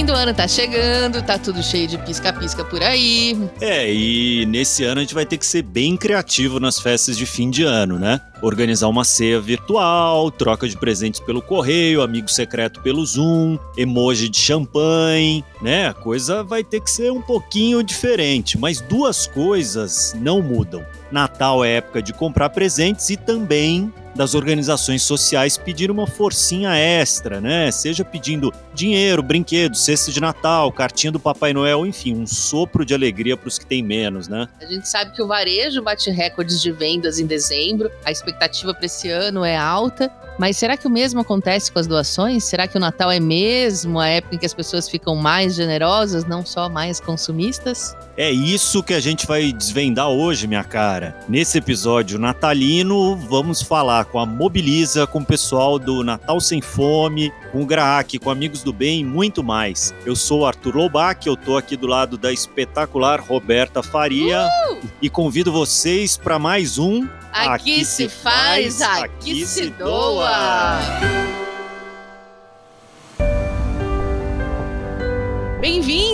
Fim do ano tá chegando, tá tudo cheio de pisca-pisca por aí. É, e nesse ano a gente vai ter que ser bem criativo nas festas de fim de ano, né? Organizar uma ceia virtual, troca de presentes pelo correio, amigo secreto pelo Zoom, emoji de champanhe, né? A coisa vai ter que ser um pouquinho diferente, mas duas coisas não mudam. Natal é época de comprar presentes e também das organizações sociais pedir uma forcinha extra, né? Seja pedindo dinheiro, brinquedos, cesta de Natal, cartinha do Papai Noel, enfim, um sopro de alegria para os que têm menos, né? A gente sabe que o varejo bate recordes de vendas em dezembro, a expectativa para esse ano é alta, mas será que o mesmo acontece com as doações? Será que o Natal é mesmo a época em que as pessoas ficam mais generosas, não só mais consumistas? É isso que a gente vai desvendar hoje, minha cara. Nesse episódio natalino, vamos falar com a Mobiliza, com o pessoal do Natal Sem Fome, com o Graak, com Amigos do Bem e muito mais. Eu sou o Arthur Lobac, eu tô aqui do lado da espetacular Roberta Faria uh! e convido vocês para mais um Aqui, aqui se faz, aqui, aqui se doa.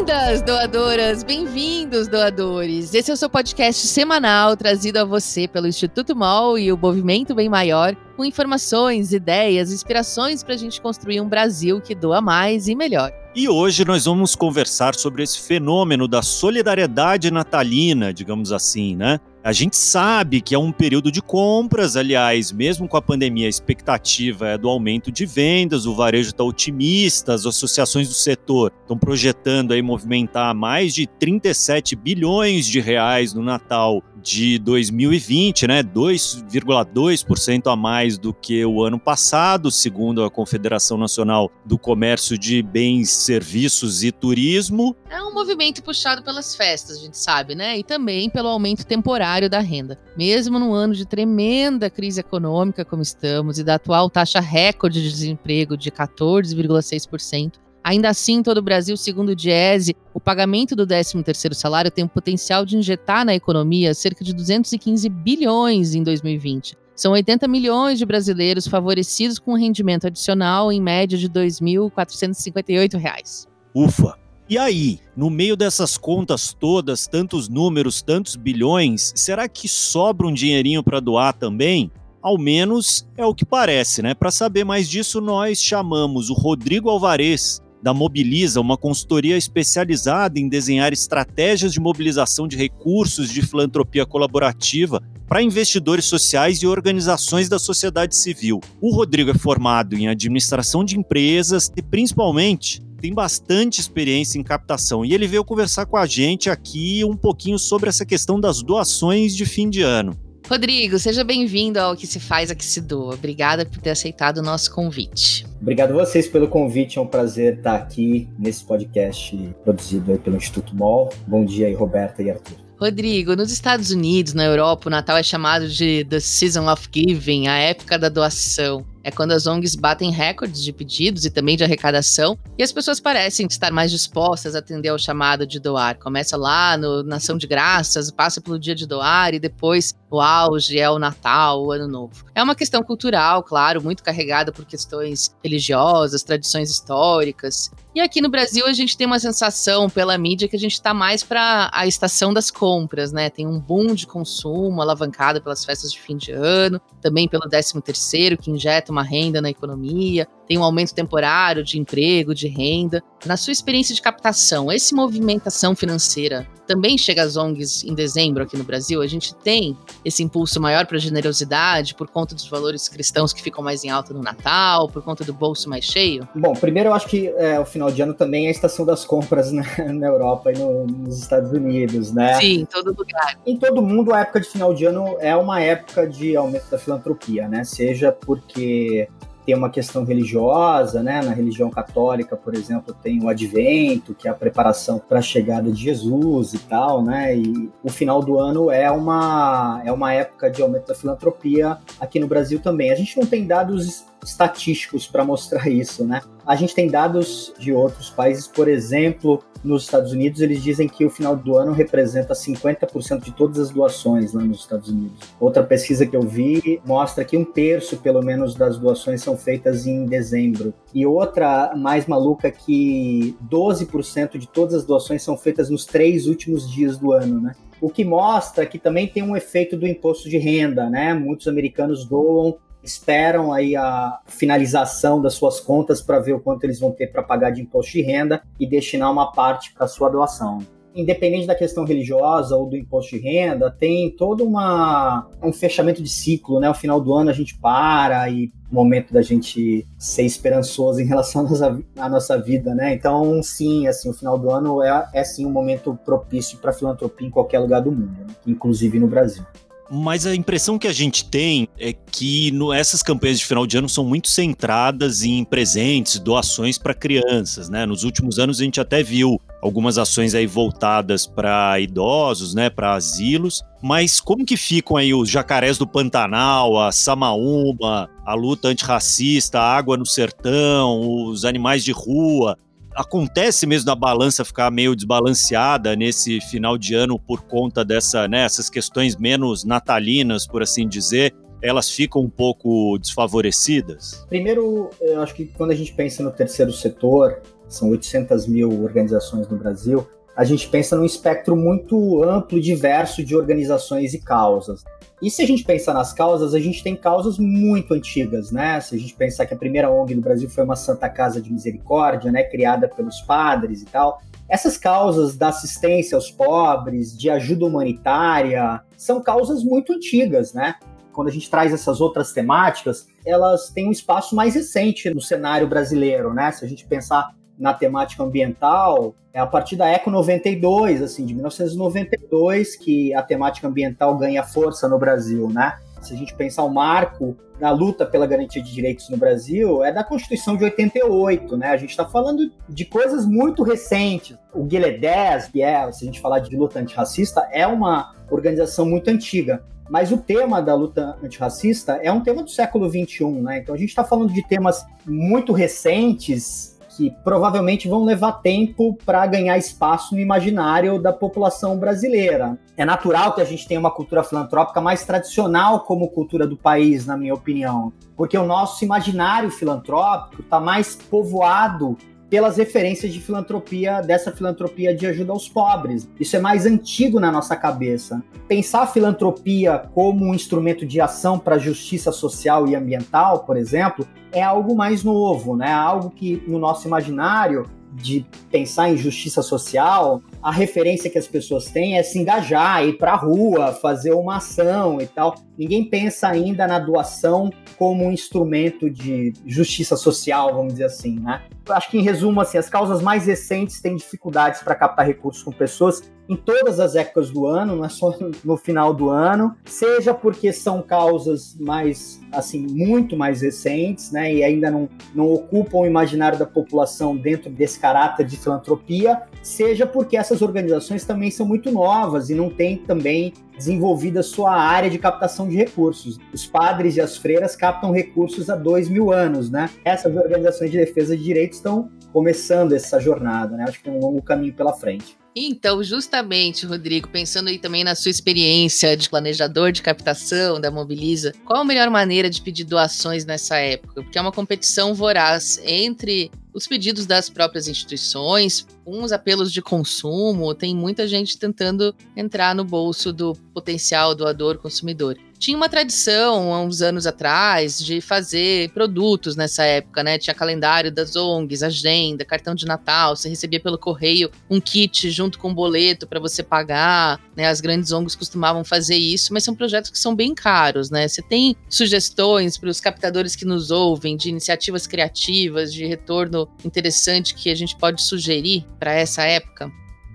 Bem-vindas, doadoras! Bem-vindos, doadores! Esse é o seu podcast semanal trazido a você pelo Instituto MOL e o Movimento Bem Maior, com informações, ideias, inspirações para a gente construir um Brasil que doa mais e melhor. E hoje nós vamos conversar sobre esse fenômeno da solidariedade natalina, digamos assim, né? A gente sabe que é um período de compras, aliás, mesmo com a pandemia, a expectativa é do aumento de vendas, o varejo está otimista, as associações do setor estão projetando aí movimentar mais de 37 bilhões de reais no Natal de 2020, né, 2,2% a mais do que o ano passado, segundo a Confederação Nacional do Comércio de Bens, Serviços e Turismo. É um movimento puxado pelas festas, a gente sabe, né? E também pelo aumento temporário da renda. Mesmo num ano de tremenda crise econômica como estamos e da atual taxa recorde de desemprego de 14,6%, Ainda assim, em todo o Brasil, segundo o Diese, o pagamento do 13º salário tem o potencial de injetar na economia cerca de 215 bilhões em 2020. São 80 milhões de brasileiros favorecidos com um rendimento adicional em média de R$ 2.458. Ufa! E aí, no meio dessas contas todas, tantos números, tantos bilhões, será que sobra um dinheirinho para doar também? Ao menos é o que parece, né? Para saber mais disso, nós chamamos o Rodrigo Alvarez, da Mobiliza, uma consultoria especializada em desenhar estratégias de mobilização de recursos de filantropia colaborativa para investidores sociais e organizações da sociedade civil. O Rodrigo é formado em administração de empresas e, principalmente, tem bastante experiência em captação e ele veio conversar com a gente aqui um pouquinho sobre essa questão das doações de fim de ano. Rodrigo, seja bem-vindo ao Que Se Faz, a Que Se Doa. Obrigada por ter aceitado o nosso convite. Obrigado a vocês pelo convite, é um prazer estar aqui nesse podcast produzido pelo Instituto MOL. Bom dia aí, Roberta e Arthur. Rodrigo, nos Estados Unidos, na Europa, o Natal é chamado de The Season of Giving, a época da doação. É quando as ONGs batem recordes de pedidos e também de arrecadação e as pessoas parecem estar mais dispostas a atender ao chamado de doar. Começa lá no Nação de Graças, passa pelo dia de doar e depois o auge é o Natal, o Ano Novo. É uma questão cultural, claro, muito carregada por questões religiosas, tradições históricas. E aqui no Brasil a gente tem uma sensação pela mídia que a gente está mais para a estação das compras, né? Tem um boom de consumo alavancado pelas festas de fim de ano, também pelo 13 terceiro que injeta uma renda na economia, tem um aumento temporário de emprego, de renda. Na sua experiência de captação, essa movimentação financeira também chega às ONGs em dezembro aqui no Brasil? A gente tem esse impulso maior para generosidade por conta dos valores cristãos que ficam mais em alta no Natal, por conta do bolso mais cheio? Bom, primeiro eu acho que é, o final de ano também é a estação das compras né, na Europa e no, nos Estados Unidos, né? Sim, em todo lugar. Em todo mundo, a época de final de ano é uma época de aumento da filantropia, né? Seja porque tem uma questão religiosa, né? Na religião católica, por exemplo, tem o advento, que é a preparação para a chegada de Jesus e tal, né? E o final do ano é uma, é uma época de aumento da filantropia aqui no Brasil também. A gente não tem dados estatísticos para mostrar isso, né? A gente tem dados de outros países, por exemplo, nos Estados Unidos, eles dizem que o final do ano representa 50% de todas as doações lá nos Estados Unidos. Outra pesquisa que eu vi mostra que um terço, pelo menos, das doações são feitas em dezembro. E outra mais maluca que 12% de todas as doações são feitas nos três últimos dias do ano, né? O que mostra que também tem um efeito do imposto de renda, né? Muitos americanos doam esperam aí a finalização das suas contas para ver o quanto eles vão ter para pagar de imposto de renda e destinar uma parte para sua doação. Independente da questão religiosa ou do imposto de renda, tem todo uma, um fechamento de ciclo, né? No final do ano a gente para e momento da gente ser esperançoso em relação à nossa, à nossa vida, né? Então, sim, assim, o final do ano é, é sim um momento propício para filantropia em qualquer lugar do mundo, né? inclusive no Brasil. Mas a impressão que a gente tem é que no, essas campanhas de final de ano são muito centradas em presentes, doações para crianças, né? Nos últimos anos a gente até viu algumas ações aí voltadas para idosos, né, para asilos. Mas como que ficam aí os jacarés do Pantanal, a Samaúma, a luta antirracista, a água no sertão, os animais de rua? Acontece mesmo da balança ficar meio desbalanceada nesse final de ano por conta dessa, né, essas questões menos natalinas, por assim dizer, elas ficam um pouco desfavorecidas? Primeiro, eu acho que quando a gente pensa no terceiro setor, são 800 mil organizações no Brasil, a gente pensa num espectro muito amplo e diverso de organizações e causas. E se a gente pensar nas causas, a gente tem causas muito antigas, né? Se a gente pensar que a primeira ONG no Brasil foi uma Santa Casa de Misericórdia, né, criada pelos padres e tal. Essas causas da assistência aos pobres, de ajuda humanitária, são causas muito antigas, né? Quando a gente traz essas outras temáticas, elas têm um espaço mais recente no cenário brasileiro, né? Se a gente pensar na temática ambiental é a partir da Eco 92, assim, de 1992, que a temática ambiental ganha força no Brasil, né? Se a gente pensar o marco da luta pela garantia de direitos no Brasil, é da Constituição de 88, né? A gente está falando de coisas muito recentes. O Guilherme 10, que é, se a gente falar de luta antirracista, é uma organização muito antiga. Mas o tema da luta antirracista é um tema do século XXI, né? Então a gente está falando de temas muito recentes que provavelmente vão levar tempo para ganhar espaço no imaginário da população brasileira. É natural que a gente tenha uma cultura filantrópica mais tradicional como cultura do país, na minha opinião, porque o nosso imaginário filantrópico está mais povoado pelas referências de filantropia, dessa filantropia de ajuda aos pobres. Isso é mais antigo na nossa cabeça. Pensar a filantropia como um instrumento de ação para justiça social e ambiental, por exemplo, é algo mais novo, né? Algo que no nosso imaginário de pensar em justiça social, a referência que as pessoas têm é se engajar, ir para a rua, fazer uma ação e tal. Ninguém pensa ainda na doação como um instrumento de justiça social, vamos dizer assim, né? Acho que em resumo, assim, as causas mais recentes têm dificuldades para captar recursos com pessoas em todas as épocas do ano, não é só no final do ano, seja porque são causas mais, assim, muito mais recentes, né, e ainda não, não ocupam o imaginário da população dentro desse caráter de filantropia, seja porque essas organizações também são muito novas e não têm também desenvolvida sua área de captação de recursos. Os padres e as freiras captam recursos há dois mil anos, né? Essas organizações de defesa de direitos estão começando essa jornada, né? Acho que tem um longo caminho pela frente. Então, justamente, Rodrigo, pensando aí também na sua experiência de planejador de captação da Mobiliza, qual a melhor maneira de pedir doações nessa época? Porque é uma competição voraz entre os pedidos das próprias instituições, os apelos de consumo, tem muita gente tentando entrar no bolso do potencial doador consumidor tinha uma tradição há uns anos atrás de fazer produtos nessa época, né? Tinha calendário das ONGs, agenda, cartão de Natal, você recebia pelo correio um kit junto com um boleto para você pagar, né? As grandes ONGs costumavam fazer isso, mas são projetos que são bem caros, né? Você tem sugestões para os captadores que nos ouvem de iniciativas criativas, de retorno interessante que a gente pode sugerir para essa época?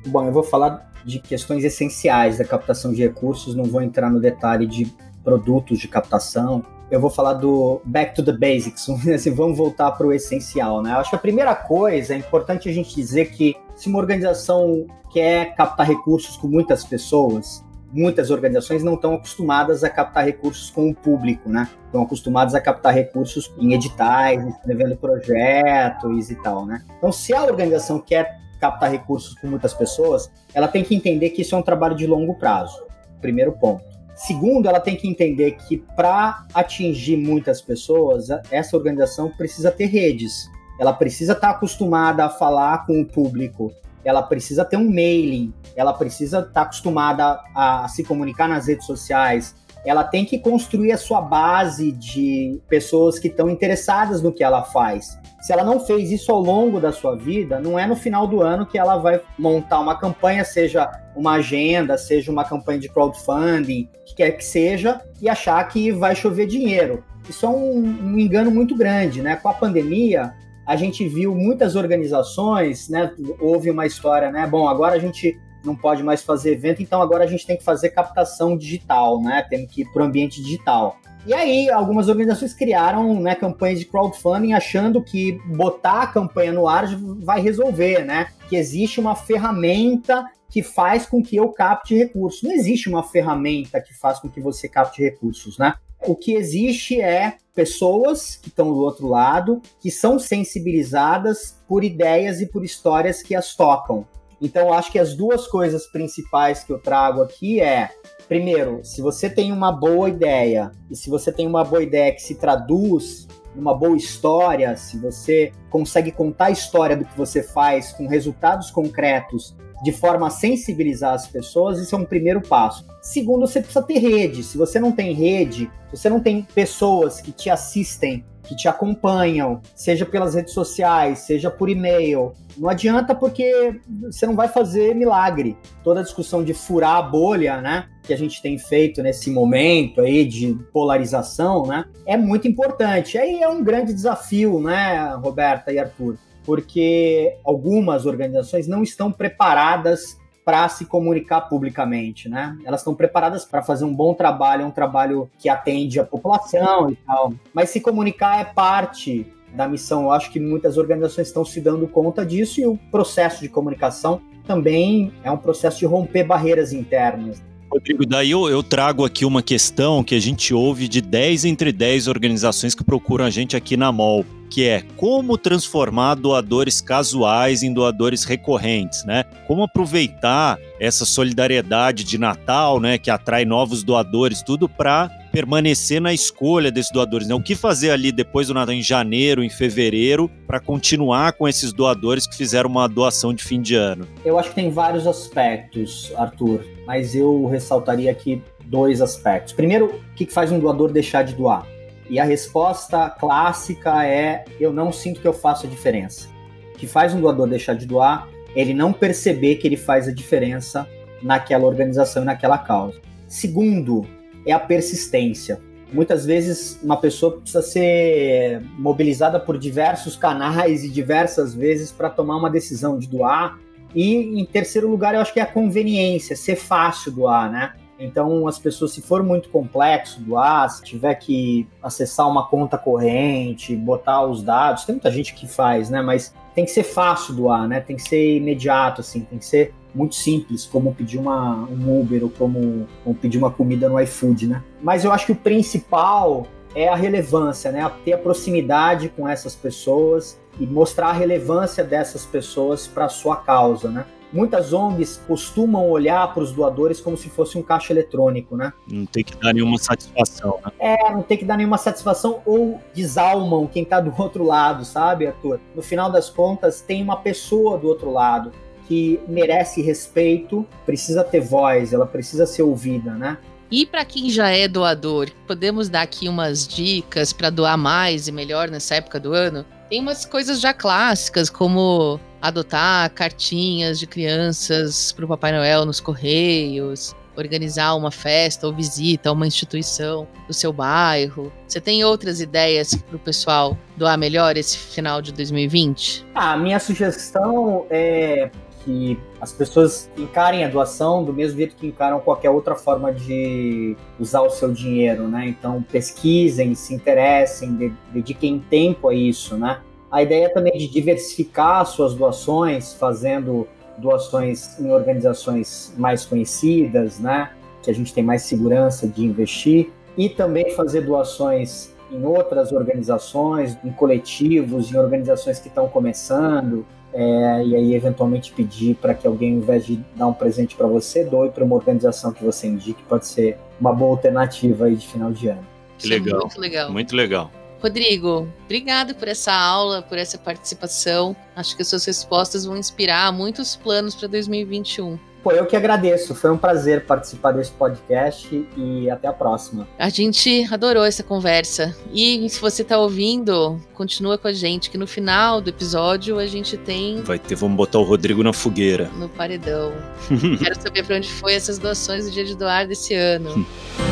Bom, eu vou falar de questões essenciais da captação de recursos, não vou entrar no detalhe de produtos de captação. Eu vou falar do back to the basics, assim, vamos voltar para o essencial, né? Acho que a primeira coisa é importante a gente dizer que se uma organização quer captar recursos com muitas pessoas, muitas organizações não estão acostumadas a captar recursos com o público, né? Estão acostumadas a captar recursos em editais, escrevendo projetos e tal, né? Então, se a organização quer captar recursos com muitas pessoas, ela tem que entender que isso é um trabalho de longo prazo. Primeiro ponto. Segundo, ela tem que entender que para atingir muitas pessoas, essa organização precisa ter redes. Ela precisa estar tá acostumada a falar com o público. Ela precisa ter um mailing. Ela precisa estar tá acostumada a, a se comunicar nas redes sociais. Ela tem que construir a sua base de pessoas que estão interessadas no que ela faz. Se ela não fez isso ao longo da sua vida, não é no final do ano que ela vai montar uma campanha, seja uma agenda, seja uma campanha de crowdfunding, que quer que seja, e achar que vai chover dinheiro. Isso é um, um engano muito grande, né? Com a pandemia, a gente viu muitas organizações, né? Houve uma história, né? Bom, agora a gente não pode mais fazer evento, então agora a gente tem que fazer captação digital, né? Temos que ir para o ambiente digital. E aí, algumas organizações criaram né, campanhas de crowdfunding achando que botar a campanha no ar vai resolver, né? Que existe uma ferramenta que faz com que eu capte recursos. Não existe uma ferramenta que faz com que você capte recursos, né? O que existe é pessoas que estão do outro lado, que são sensibilizadas por ideias e por histórias que as tocam. Então, acho que as duas coisas principais que eu trago aqui é primeiro, se você tem uma boa ideia e se você tem uma boa ideia que se traduz numa boa história, se você consegue contar a história do que você faz com resultados concretos de forma a sensibilizar as pessoas, isso é um primeiro passo. Segundo, você precisa ter rede. Se você não tem rede, se você não tem pessoas que te assistem que te acompanham, seja pelas redes sociais, seja por e-mail. Não adianta porque você não vai fazer milagre. Toda a discussão de furar a bolha, né, que a gente tem feito nesse momento aí de polarização, né, é muito importante. Aí é um grande desafio, né, Roberta e Arthur, porque algumas organizações não estão preparadas para se comunicar publicamente, né? Elas estão preparadas para fazer um bom trabalho, um trabalho que atende a população e tal. Mas se comunicar é parte da missão. Eu acho que muitas organizações estão se dando conta disso e o processo de comunicação também é um processo de romper barreiras internas. Rodrigo, daí eu, eu, trago aqui uma questão que a gente ouve de 10 entre 10 organizações que procuram a gente aqui na MOL, que é como transformar doadores casuais em doadores recorrentes, né? Como aproveitar essa solidariedade de Natal, né, que atrai novos doadores, tudo para permanecer na escolha desses doadores, né? O que fazer ali depois do Natal, em janeiro, em fevereiro, para continuar com esses doadores que fizeram uma doação de fim de ano? Eu acho que tem vários aspectos, Arthur, mas eu ressaltaria aqui dois aspectos. Primeiro, o que faz um doador deixar de doar? E a resposta clássica é: eu não sinto que eu faço a diferença. O que faz um doador deixar de doar é ele não perceber que ele faz a diferença naquela organização e naquela causa. Segundo, é a persistência. Muitas vezes uma pessoa precisa ser mobilizada por diversos canais e diversas vezes para tomar uma decisão de doar. E em terceiro lugar, eu acho que é a conveniência, ser fácil doar, né? Então, as pessoas, se for muito complexo doar, se tiver que acessar uma conta corrente, botar os dados, tem muita gente que faz, né? Mas tem que ser fácil doar, né? Tem que ser imediato, assim, tem que ser muito simples, como pedir uma, um Uber ou como, como pedir uma comida no iFood, né? Mas eu acho que o principal é a relevância, né? Ter a proximidade com essas pessoas e mostrar a relevância dessas pessoas para a sua causa, né? Muitas ONGs costumam olhar para os doadores como se fosse um caixa eletrônico, né? Não tem que dar nenhuma satisfação, né? É, não tem que dar nenhuma satisfação ou desalmam quem está do outro lado, sabe, Arthur? No final das contas, tem uma pessoa do outro lado que merece respeito, precisa ter voz, ela precisa ser ouvida, né? E para quem já é doador, podemos dar aqui umas dicas para doar mais e melhor nessa época do ano? Tem umas coisas já clássicas, como adotar cartinhas de crianças para o Papai Noel nos correios, organizar uma festa ou visita a uma instituição do seu bairro. Você tem outras ideias para o pessoal doar melhor esse final de 2020? Ah, a minha sugestão é que as pessoas encarem a doação do mesmo jeito que encaram qualquer outra forma de usar o seu dinheiro, né? Então pesquisem, se interessem, dediquem tempo a isso, né? A ideia também é de diversificar suas doações, fazendo doações em organizações mais conhecidas, né? que a gente tem mais segurança de investir, e também fazer doações em outras organizações, em coletivos, em organizações que estão começando, é, e aí eventualmente pedir para que alguém, ao invés de dar um presente para você, doe para uma organização que você indique, pode ser uma boa alternativa aí de final de ano. Que legal. Muito legal. Muito legal. Rodrigo, obrigado por essa aula, por essa participação. Acho que as suas respostas vão inspirar muitos planos para 2021. Pô, eu que agradeço. Foi um prazer participar desse podcast e até a próxima. A gente adorou essa conversa. E se você está ouvindo, continua com a gente, que no final do episódio a gente tem. Vai ter, vamos botar o Rodrigo na fogueira. No paredão. Quero saber para onde foi essas doações do dia de doar desse ano.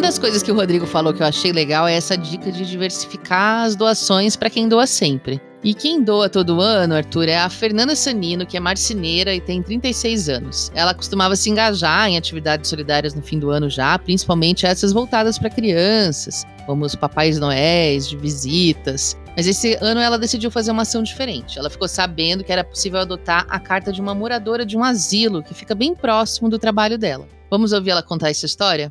Uma das coisas que o Rodrigo falou que eu achei legal é essa dica de diversificar as doações para quem doa sempre. E quem doa todo ano, Arthur, é a Fernanda Sanino, que é marceneira e tem 36 anos. Ela costumava se engajar em atividades solidárias no fim do ano já, principalmente essas voltadas para crianças, como os papais noéis, de visitas. Mas esse ano ela decidiu fazer uma ação diferente. Ela ficou sabendo que era possível adotar a carta de uma moradora de um asilo que fica bem próximo do trabalho dela. Vamos ouvir ela contar essa história?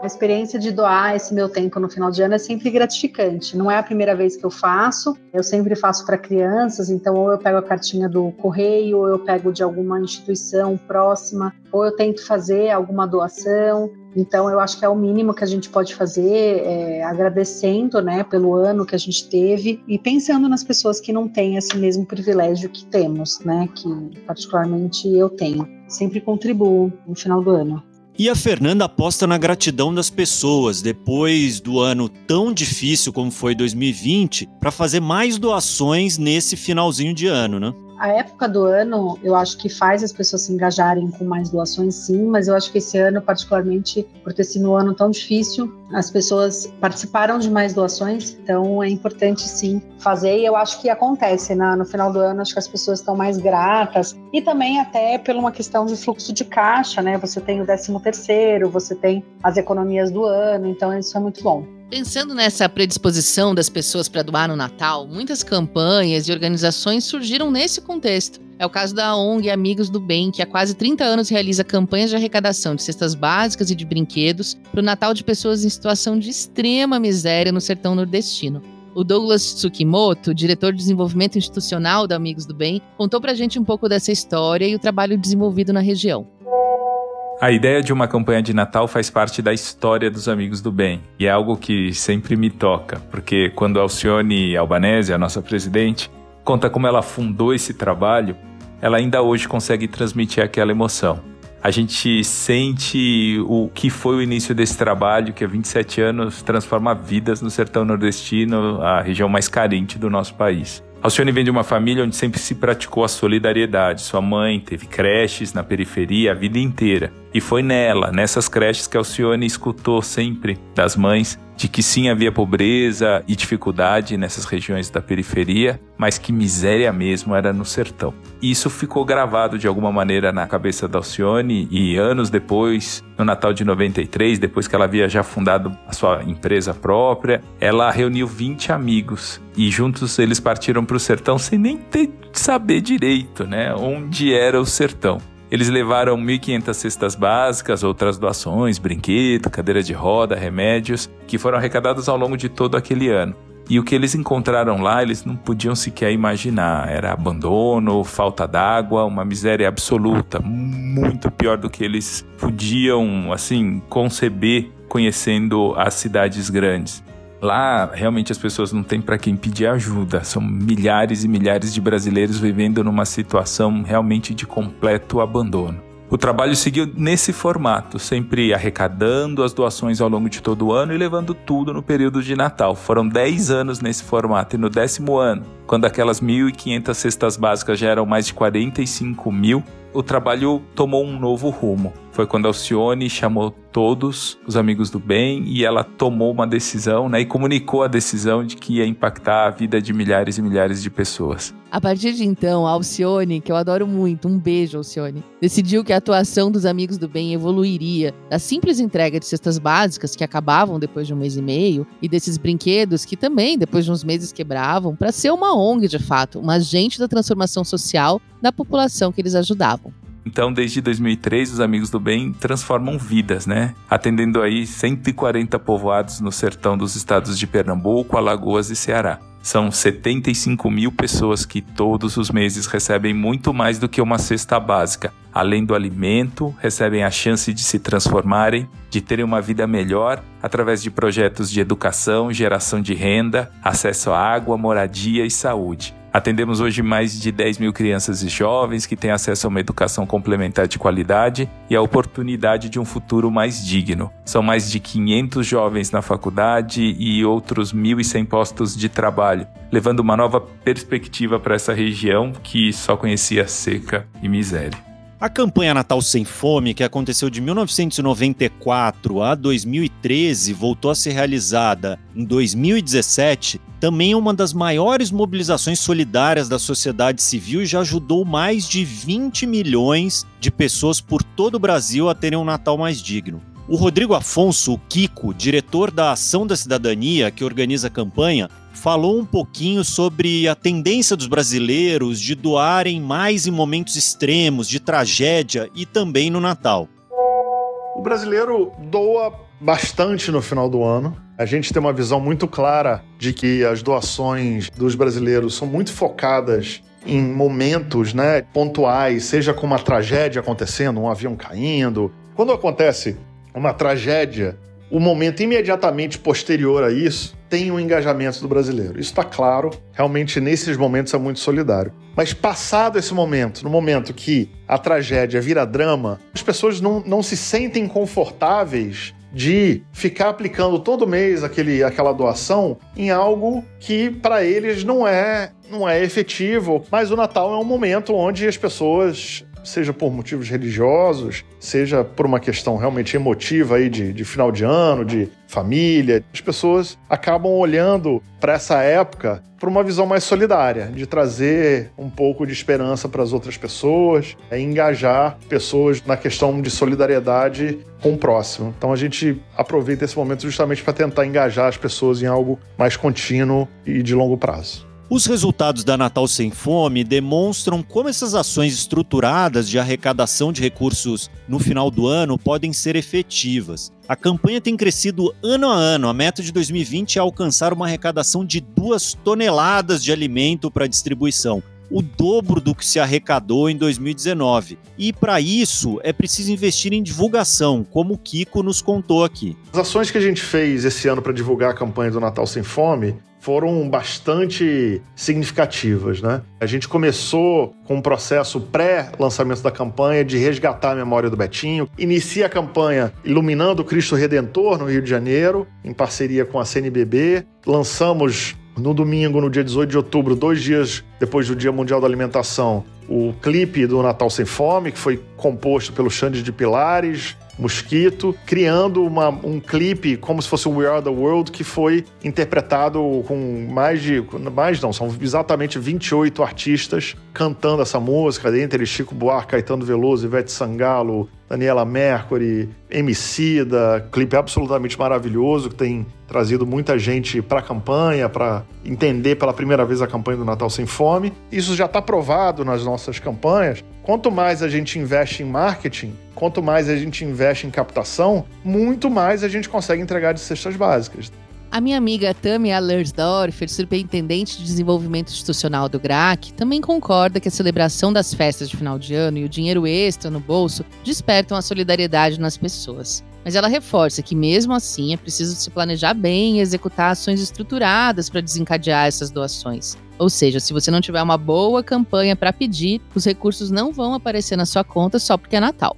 A experiência de doar esse meu tempo no final de ano é sempre gratificante. Não é a primeira vez que eu faço, eu sempre faço para crianças, então ou eu pego a cartinha do correio, ou eu pego de alguma instituição próxima, ou eu tento fazer alguma doação. Então, eu acho que é o mínimo que a gente pode fazer, é, agradecendo né, pelo ano que a gente teve e pensando nas pessoas que não têm esse mesmo privilégio que temos, né, que particularmente eu tenho. Sempre contribuo no final do ano. E a Fernanda aposta na gratidão das pessoas depois do ano tão difícil como foi 2020 para fazer mais doações nesse finalzinho de ano, né? A época do ano eu acho que faz as pessoas se engajarem com mais doações, sim, mas eu acho que esse ano, particularmente por ter sido um ano tão difícil, as pessoas participaram de mais doações, então é importante sim fazer e eu acho que acontece né? no final do ano, acho que as pessoas estão mais gratas e também até por uma questão de fluxo de caixa, né? Você tem o 13 terceiro, você tem as economias do ano, então isso é muito bom. Pensando nessa predisposição das pessoas para doar no Natal, muitas campanhas e organizações surgiram nesse contexto. É o caso da ONG Amigos do Bem, que há quase 30 anos realiza campanhas de arrecadação de cestas básicas e de brinquedos para o Natal de pessoas em situação de extrema miséria no sertão nordestino. O Douglas Tsukimoto, diretor de desenvolvimento institucional da Amigos do Bem, contou para a gente um pouco dessa história e o trabalho desenvolvido na região. A ideia de uma campanha de Natal faz parte da história dos Amigos do Bem e é algo que sempre me toca, porque quando Alcione Albanese, a nossa presidente, conta como ela fundou esse trabalho, ela ainda hoje consegue transmitir aquela emoção. A gente sente o que foi o início desse trabalho, que há 27 anos transforma vidas no sertão nordestino, a região mais carente do nosso país. Alcione vem de uma família onde sempre se praticou a solidariedade. Sua mãe teve creches na periferia a vida inteira. E foi nela, nessas creches, que Alcione escutou sempre das mães de que sim havia pobreza e dificuldade nessas regiões da periferia, mas que miséria mesmo era no sertão. E isso ficou gravado de alguma maneira na cabeça da Alcione e anos depois, no Natal de 93, depois que ela havia já fundado a sua empresa própria, ela reuniu 20 amigos e juntos eles partiram para o sertão sem nem ter saber direito, né, onde era o sertão. Eles levaram 1.500 cestas básicas, outras doações, brinquedo, cadeira de roda, remédios, que foram arrecadados ao longo de todo aquele ano. E o que eles encontraram lá, eles não podiam sequer imaginar. Era abandono, falta d'água, uma miséria absoluta, muito pior do que eles podiam, assim, conceber conhecendo as cidades grandes. Lá, realmente, as pessoas não têm para quem pedir ajuda. São milhares e milhares de brasileiros vivendo numa situação realmente de completo abandono. O trabalho seguiu nesse formato, sempre arrecadando as doações ao longo de todo o ano e levando tudo no período de Natal. Foram 10 anos nesse formato e no décimo ano, quando aquelas 1.500 cestas básicas já eram mais de 45 mil, o trabalho tomou um novo rumo. foi quando Alcione chamou todos os amigos do bem e ela tomou uma decisão, né, e comunicou a decisão de que ia impactar a vida de milhares e milhares de pessoas. A partir de então, a Alcione, que eu adoro muito, um beijo, Alcione, decidiu que a atuação dos Amigos do Bem evoluiria da simples entrega de cestas básicas, que acabavam depois de um mês e meio, e desses brinquedos, que também depois de uns meses quebravam, para ser uma ONG de fato, uma agente da transformação social da população que eles ajudavam. Então, desde 2003, os Amigos do Bem transformam vidas, né? Atendendo aí 140 povoados no sertão dos estados de Pernambuco, Alagoas e Ceará. São 75 mil pessoas que todos os meses recebem muito mais do que uma cesta básica. Além do alimento, recebem a chance de se transformarem, de terem uma vida melhor através de projetos de educação, geração de renda, acesso à água, moradia e saúde. Atendemos hoje mais de 10 mil crianças e jovens que têm acesso a uma educação complementar de qualidade e a oportunidade de um futuro mais digno. São mais de 500 jovens na faculdade e outros 1.100 postos de trabalho, levando uma nova perspectiva para essa região que só conhecia seca e miséria. A campanha Natal Sem Fome, que aconteceu de 1994 a 2013, voltou a ser realizada em 2017, também é uma das maiores mobilizações solidárias da sociedade civil e já ajudou mais de 20 milhões de pessoas por todo o Brasil a terem um Natal mais digno. O Rodrigo Afonso, o Kiko, diretor da Ação da Cidadania, que organiza a campanha, falou um pouquinho sobre a tendência dos brasileiros de doarem mais em momentos extremos, de tragédia e também no Natal. O brasileiro doa bastante no final do ano. A gente tem uma visão muito clara de que as doações dos brasileiros são muito focadas em momentos né, pontuais, seja com uma tragédia acontecendo, um avião caindo. Quando acontece uma tragédia, o momento imediatamente posterior a isso tem o engajamento do brasileiro. Isso está claro, realmente nesses momentos é muito solidário. Mas passado esse momento, no momento que a tragédia vira drama, as pessoas não, não se sentem confortáveis de ficar aplicando todo mês aquele, aquela doação em algo que para eles não é não é efetivo, mas o Natal é um momento onde as pessoas seja por motivos religiosos, seja por uma questão realmente emotiva aí de, de final de ano, de família. As pessoas acabam olhando para essa época por uma visão mais solidária, de trazer um pouco de esperança para as outras pessoas, é engajar pessoas na questão de solidariedade com o próximo. Então a gente aproveita esse momento justamente para tentar engajar as pessoas em algo mais contínuo e de longo prazo. Os resultados da Natal Sem Fome demonstram como essas ações estruturadas de arrecadação de recursos no final do ano podem ser efetivas. A campanha tem crescido ano a ano. A meta de 2020 é alcançar uma arrecadação de duas toneladas de alimento para distribuição, o dobro do que se arrecadou em 2019. E para isso é preciso investir em divulgação, como o Kiko nos contou aqui. As ações que a gente fez esse ano para divulgar a campanha do Natal Sem Fome foram bastante significativas, né? A gente começou com um processo pré-lançamento da campanha de resgatar a memória do Betinho, inicia a campanha Iluminando o Cristo Redentor no Rio de Janeiro, em parceria com a CNBB. Lançamos no domingo, no dia 18 de outubro, dois dias depois do Dia Mundial da Alimentação, o clipe do Natal Sem Fome, que foi composto pelo Xande de Pilares, Mosquito, criando uma, um clipe como se fosse o We Are the World, que foi interpretado com mais de. Mais não, são exatamente 28 artistas cantando essa música, dentre eles Chico Buarque, Caetano Veloso, Ivete Sangalo, Daniela Mercury, Emicida, clipe absolutamente maravilhoso que tem trazido muita gente para a campanha, para entender pela primeira vez a campanha do Natal Sem Fome. Isso já está provado nas nossas campanhas. Quanto mais a gente investe em marketing, quanto mais a gente investe em captação, muito mais a gente consegue entregar de cestas básicas. A minha amiga Tamia Lersdorfer, superintendente de desenvolvimento institucional do GRAC, também concorda que a celebração das festas de final de ano e o dinheiro extra no bolso despertam a solidariedade nas pessoas. Mas ela reforça que, mesmo assim, é preciso se planejar bem e executar ações estruturadas para desencadear essas doações. Ou seja, se você não tiver uma boa campanha para pedir, os recursos não vão aparecer na sua conta só porque é Natal.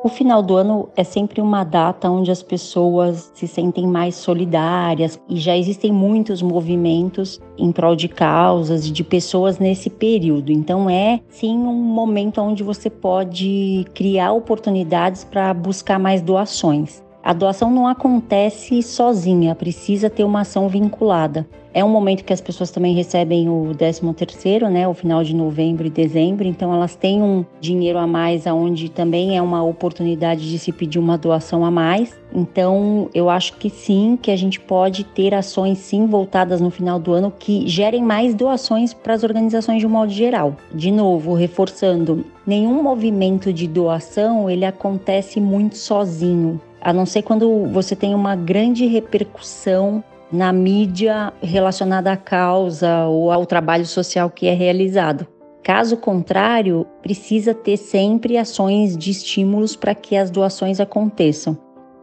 O final do ano é sempre uma data onde as pessoas se sentem mais solidárias e já existem muitos movimentos em prol de causas e de pessoas nesse período. Então é sim um momento onde você pode criar oportunidades para buscar mais doações. A doação não acontece sozinha, precisa ter uma ação vinculada. É um momento que as pessoas também recebem o 13 terceiro, né, o final de novembro e dezembro, então elas têm um dinheiro a mais aonde também é uma oportunidade de se pedir uma doação a mais. Então, eu acho que sim, que a gente pode ter ações sim voltadas no final do ano que gerem mais doações para as organizações de um modo geral. De novo, reforçando, nenhum movimento de doação ele acontece muito sozinho a não ser quando você tem uma grande repercussão na mídia relacionada à causa ou ao trabalho social que é realizado. Caso contrário, precisa ter sempre ações de estímulos para que as doações aconteçam.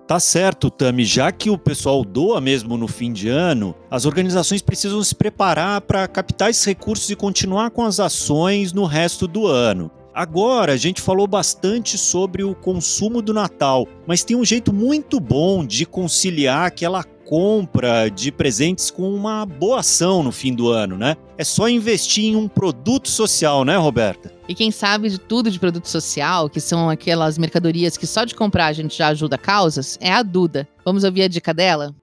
Tá certo, Tami. Já que o pessoal doa mesmo no fim de ano, as organizações precisam se preparar para captar esses recursos e continuar com as ações no resto do ano. Agora a gente falou bastante sobre o consumo do Natal, mas tem um jeito muito bom de conciliar aquela compra de presentes com uma boa ação no fim do ano, né? É só investir em um produto social, né, Roberta? E quem sabe de tudo de produto social, que são aquelas mercadorias que só de comprar a gente já ajuda causas, é a Duda. Vamos ouvir a dica dela?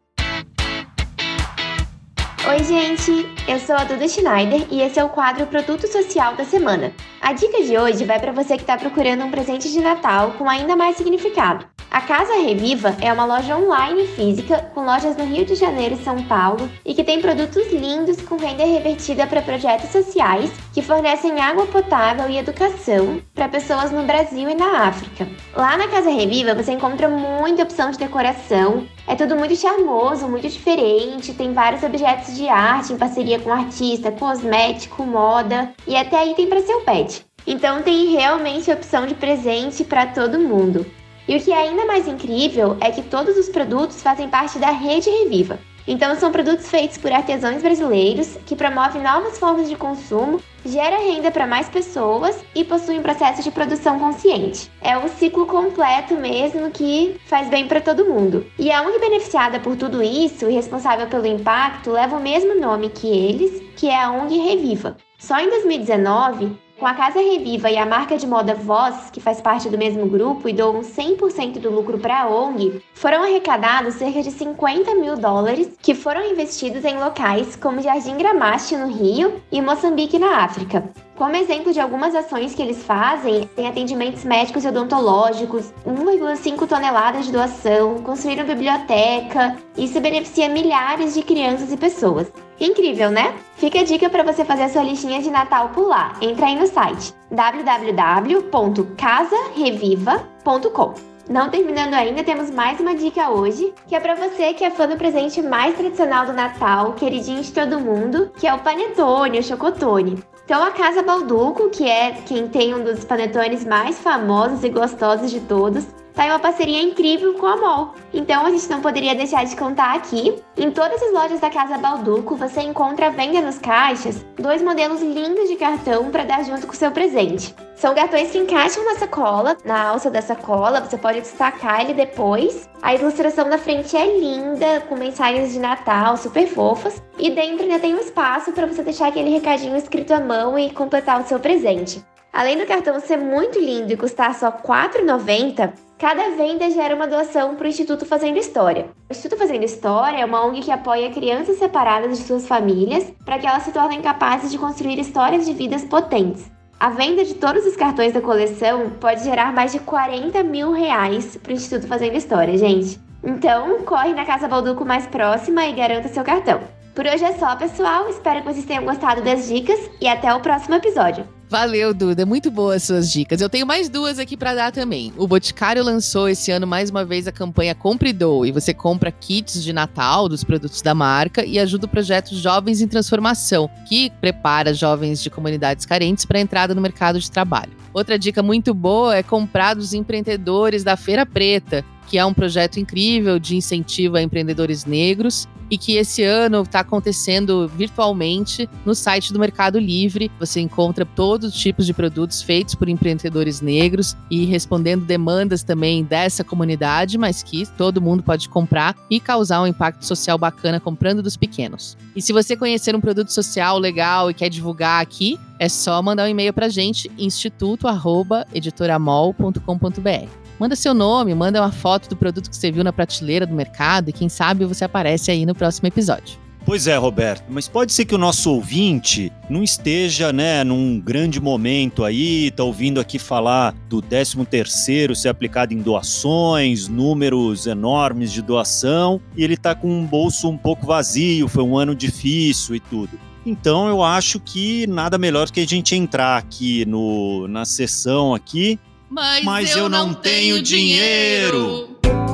Oi, gente! Eu sou a Duda Schneider e esse é o quadro Produto Social da Semana. A dica de hoje vai para você que está procurando um presente de Natal com ainda mais significado. A Casa Reviva é uma loja online física com lojas no Rio de Janeiro e São Paulo e que tem produtos lindos com renda revertida para projetos sociais que fornecem água potável e educação para pessoas no Brasil e na África. Lá na Casa Reviva você encontra muita opção de decoração, é tudo muito charmoso, muito diferente, tem vários objetos de arte em parceria com artista, cosmético, moda e até item para seu pet. Então tem realmente opção de presente para todo mundo. E o que é ainda mais incrível é que todos os produtos fazem parte da rede Reviva. Então são produtos feitos por artesãos brasileiros que promovem novas formas de consumo, gera renda para mais pessoas e possui um processo de produção consciente. É o ciclo completo mesmo que faz bem para todo mundo. E a ONG beneficiada por tudo isso e responsável pelo impacto leva o mesmo nome que eles, que é a ONG Reviva. Só em 2019, com a Casa Reviva e a marca de moda Voz, que faz parte do mesmo grupo e doam 100% do lucro para a ONG, foram arrecadados cerca de 50 mil dólares que foram investidos em locais como Jardim Gramache, no Rio, e Moçambique, na África. Como exemplo de algumas ações que eles fazem, tem atendimentos médicos e odontológicos, 1,5 toneladas de doação, construíram biblioteca, isso beneficia milhares de crianças e pessoas. Incrível, né? Fica a dica para você fazer a sua listinha de Natal por lá. Entra aí no site www.casareviva.com. Não terminando ainda, temos mais uma dica hoje, que é para você que é fã do presente mais tradicional do Natal, queridinho de todo mundo, que é o panetone, o chocotone. Então a Casa Balduco, que é quem tem um dos panetones mais famosos e gostosos de todos, em uma parceria incrível com a MOL. Então a gente não poderia deixar de contar aqui. Em todas as lojas da Casa Balduco você encontra venda nos caixas dois modelos lindos de cartão para dar junto com o seu presente. São cartões que encaixam na sacola, na alça da sacola, você pode destacar ele depois. A ilustração da frente é linda, com mensagens de Natal super fofas. E dentro ainda tem um espaço para você deixar aquele recadinho escrito à mão e completar o seu presente. Além do cartão ser muito lindo e custar só R$ 4,90, Cada venda gera uma doação para o Instituto Fazendo História. O Instituto Fazendo História é uma ONG que apoia crianças separadas de suas famílias para que elas se tornem capazes de construir histórias de vidas potentes. A venda de todos os cartões da coleção pode gerar mais de 40 mil reais para o Instituto Fazendo História, gente. Então, corre na Casa Balduco mais próxima e garanta seu cartão. Por hoje é só, pessoal. Espero que vocês tenham gostado das dicas e até o próximo episódio. Valeu, Duda. Muito boas as suas dicas. Eu tenho mais duas aqui para dar também. O Boticário lançou esse ano mais uma vez a campanha Compre Doe. E você compra kits de Natal dos produtos da marca e ajuda o projeto Jovens em Transformação, que prepara jovens de comunidades carentes para a entrada no mercado de trabalho. Outra dica muito boa é comprar dos empreendedores da Feira Preta. Que é um projeto incrível de incentivo a empreendedores negros e que esse ano está acontecendo virtualmente no site do Mercado Livre. Você encontra todos os tipos de produtos feitos por empreendedores negros e respondendo demandas também dessa comunidade, mas que todo mundo pode comprar e causar um impacto social bacana comprando dos pequenos. E se você conhecer um produto social legal e quer divulgar aqui, é só mandar um e-mail para gente, instituto@editoramol.com.br. Manda seu nome, manda uma foto do produto que você viu na prateleira do mercado e quem sabe você aparece aí no próximo episódio. Pois é, Roberto, mas pode ser que o nosso ouvinte não esteja, né, num grande momento aí, tá ouvindo aqui falar do 13 terceiro ser aplicado em doações, números enormes de doação, e ele tá com um bolso um pouco vazio, foi um ano difícil e tudo. Então eu acho que nada melhor que a gente entrar aqui no, na sessão aqui mas, Mas eu, eu, não, tenho, tenho dinheiro. dinheiro.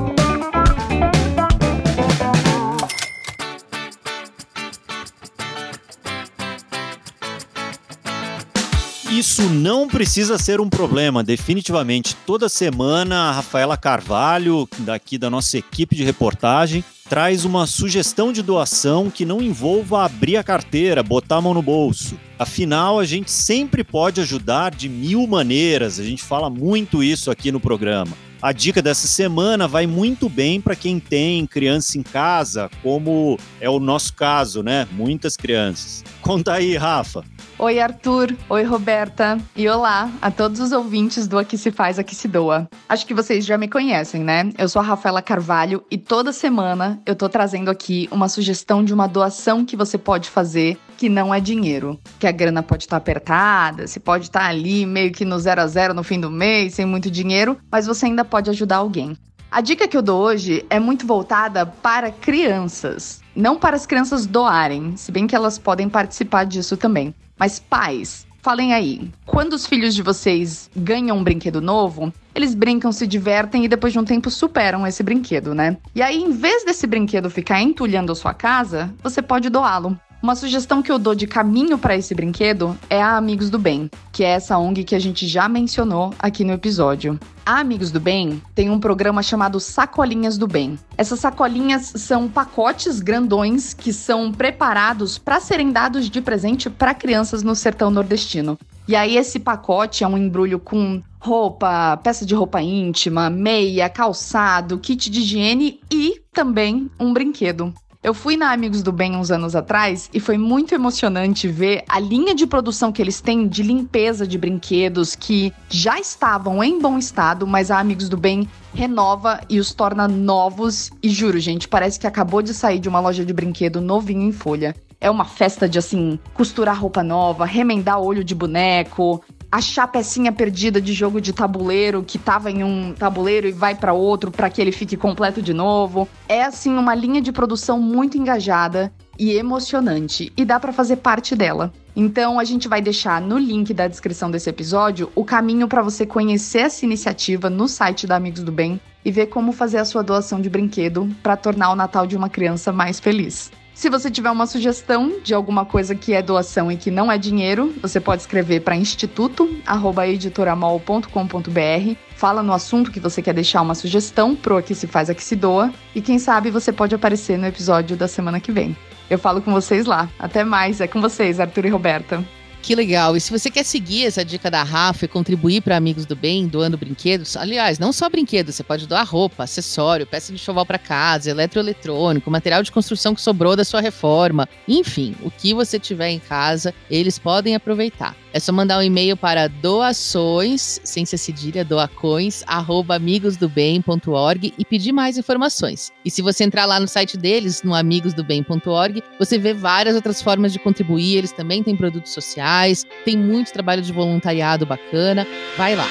Isso não precisa ser um problema, definitivamente. Toda semana, a Rafaela Carvalho, daqui da nossa equipe de reportagem, traz uma sugestão de doação que não envolva abrir a carteira, botar a mão no bolso. Afinal, a gente sempre pode ajudar de mil maneiras, a gente fala muito isso aqui no programa. A dica dessa semana vai muito bem para quem tem criança em casa, como é o nosso caso, né? Muitas crianças. Conta aí, Rafa. Oi, Arthur. Oi, Roberta. E olá a todos os ouvintes do Aqui Se Faz, Aqui Se Doa. Acho que vocês já me conhecem, né? Eu sou a Rafaela Carvalho e toda semana eu tô trazendo aqui uma sugestão de uma doação que você pode fazer que não é dinheiro. Que a grana pode estar tá apertada, se pode estar tá ali meio que no zero a zero no fim do mês, sem muito dinheiro, mas você ainda pode ajudar alguém. A dica que eu dou hoje é muito voltada para crianças, não para as crianças doarem, se bem que elas podem participar disso também. Mas pais, falem aí, quando os filhos de vocês ganham um brinquedo novo, eles brincam, se divertem e depois de um tempo superam esse brinquedo, né? E aí, em vez desse brinquedo ficar entulhando a sua casa, você pode doá-lo. Uma sugestão que eu dou de caminho para esse brinquedo é a Amigos do Bem, que é essa ONG que a gente já mencionou aqui no episódio. A Amigos do Bem tem um programa chamado Sacolinhas do Bem. Essas sacolinhas são pacotes grandões que são preparados para serem dados de presente para crianças no sertão nordestino. E aí esse pacote é um embrulho com roupa, peça de roupa íntima, meia, calçado, kit de higiene e também um brinquedo. Eu fui na Amigos do Bem uns anos atrás e foi muito emocionante ver a linha de produção que eles têm de limpeza de brinquedos que já estavam em bom estado, mas a Amigos do Bem renova e os torna novos. E juro, gente, parece que acabou de sair de uma loja de brinquedo novinho em folha. É uma festa de assim, costurar roupa nova, remendar olho de boneco, achar pecinha perdida de jogo de tabuleiro que tava em um tabuleiro e vai para outro para que ele fique completo de novo. É assim uma linha de produção muito engajada e emocionante e dá para fazer parte dela. Então a gente vai deixar no link da descrição desse episódio o caminho para você conhecer essa iniciativa no site da Amigos do Bem e ver como fazer a sua doação de brinquedo para tornar o Natal de uma criança mais feliz. Se você tiver uma sugestão de alguma coisa que é doação e que não é dinheiro, você pode escrever para instituto@editoramol.com.br. Fala no assunto que você quer deixar uma sugestão pro Aqui se faz aqui se doa e quem sabe você pode aparecer no episódio da semana que vem. Eu falo com vocês lá. Até mais, é com vocês, Arthur e Roberta. Que legal. E se você quer seguir essa dica da Rafa e contribuir para Amigos do Bem, doando brinquedos, aliás, não só brinquedos, você pode doar roupa, acessório, peça de choval para casa, eletroeletrônico, material de construção que sobrou da sua reforma, enfim, o que você tiver em casa, eles podem aproveitar. É só mandar um e-mail para doações, sem ser cedilha, doacões, arroba amigosdobem.org e pedir mais informações. E se você entrar lá no site deles, no amigosdobem.org, você vê várias outras formas de contribuir, eles também têm produtos sociais, tem muito trabalho de voluntariado bacana. Vai lá.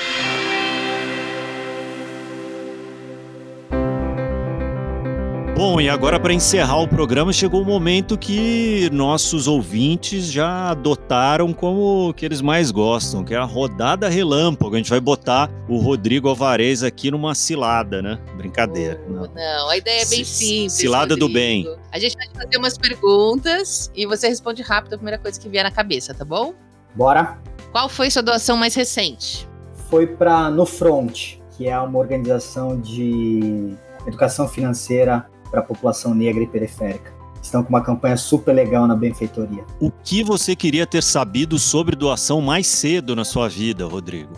Bom, e agora para encerrar o programa, chegou o momento que nossos ouvintes já adotaram como que eles mais gostam, que é a rodada relâmpago. A gente vai botar o Rodrigo Alvarez aqui numa cilada, né? Brincadeira. Oh, não. não. a ideia é bem simples. Cilada Rodrigo. do bem. A gente vai fazer umas perguntas e você responde rápido a primeira coisa que vier na cabeça, tá bom? Bora. Qual foi sua doação mais recente? Foi para No Front que é uma organização de educação financeira para a população negra e periférica. Estão com uma campanha super legal na benfeitoria. O que você queria ter sabido sobre doação mais cedo na sua vida, Rodrigo?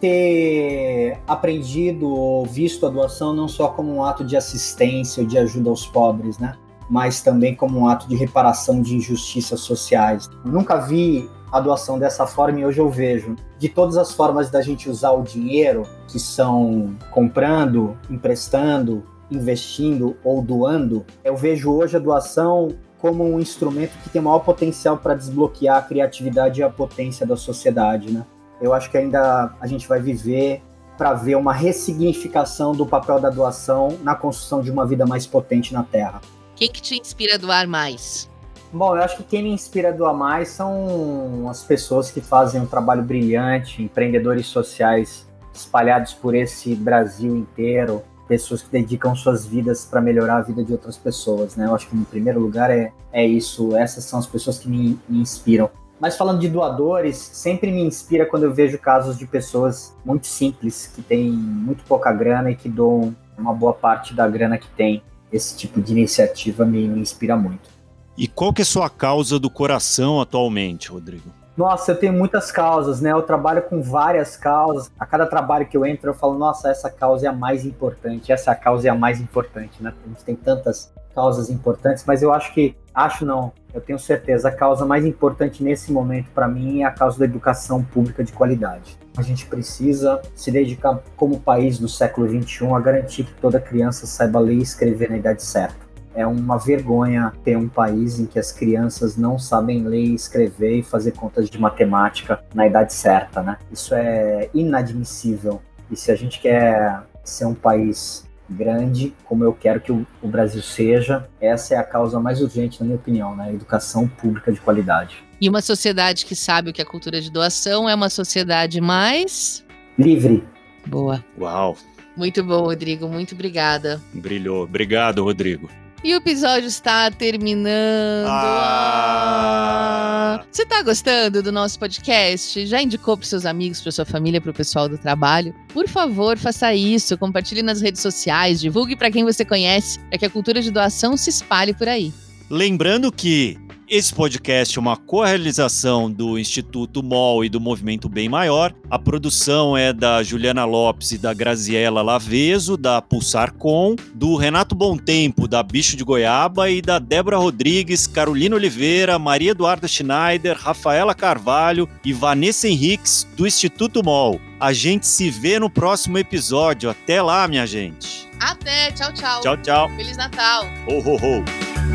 Ter aprendido ou visto a doação não só como um ato de assistência ou de ajuda aos pobres, né? Mas também como um ato de reparação de injustiças sociais. Eu nunca vi a doação dessa forma e hoje eu vejo de todas as formas da gente usar o dinheiro, que são comprando, emprestando, investindo ou doando, eu vejo hoje a doação como um instrumento que tem maior potencial para desbloquear a criatividade e a potência da sociedade, né? Eu acho que ainda a gente vai viver para ver uma ressignificação do papel da doação na construção de uma vida mais potente na Terra. Quem que te inspira a doar mais? Bom, eu acho que quem me inspira a doar mais são as pessoas que fazem um trabalho brilhante, empreendedores sociais espalhados por esse Brasil inteiro, pessoas que dedicam suas vidas para melhorar a vida de outras pessoas, né? Eu acho que, em primeiro lugar, é, é isso. Essas são as pessoas que me, me inspiram. Mas falando de doadores, sempre me inspira quando eu vejo casos de pessoas muito simples, que têm muito pouca grana e que doam uma boa parte da grana que tem. Esse tipo de iniciativa me, me inspira muito. E qual que é a sua causa do coração atualmente, Rodrigo? Nossa, eu tenho muitas causas, né? Eu trabalho com várias causas. A cada trabalho que eu entro, eu falo, nossa, essa causa é a mais importante, essa causa é a mais importante, né? A gente tem tantas causas importantes, mas eu acho que, acho não, eu tenho certeza, a causa mais importante nesse momento para mim é a causa da educação pública de qualidade. A gente precisa se dedicar, como país do século XXI, a garantir que toda criança saiba ler e escrever na idade certa. É uma vergonha ter um país em que as crianças não sabem ler e escrever e fazer contas de matemática na idade certa, né? Isso é inadmissível. E se a gente quer ser um país grande, como eu quero que o, Brasil seja, essa é a causa mais urgente, na minha opinião, né? Educação pública de qualidade. E uma sociedade que sabe o que é cultura de doação é uma sociedade mais livre. Boa. Uau. Muito bom, Rodrigo. Muito obrigada. Brilhou. Obrigado, Rodrigo. E o episódio está terminando. Ah. Você está gostando do nosso podcast? Já indicou para seus amigos, para sua família, para o pessoal do trabalho? Por favor, faça isso. Compartilhe nas redes sociais, divulgue para quem você conhece, para que a cultura de doação se espalhe por aí. Lembrando que esse podcast é uma co-realização do Instituto MOL e do Movimento Bem Maior. A produção é da Juliana Lopes e da Graziela Laveso, da Pulsar Com, do Renato Tempo, da Bicho de Goiaba e da Débora Rodrigues, Carolina Oliveira, Maria Eduarda Schneider, Rafaela Carvalho e Vanessa Henriques, do Instituto MOL. A gente se vê no próximo episódio. Até lá, minha gente. Até. Tchau, tchau. Tchau, tchau. Feliz Natal. Ho, ho, ho.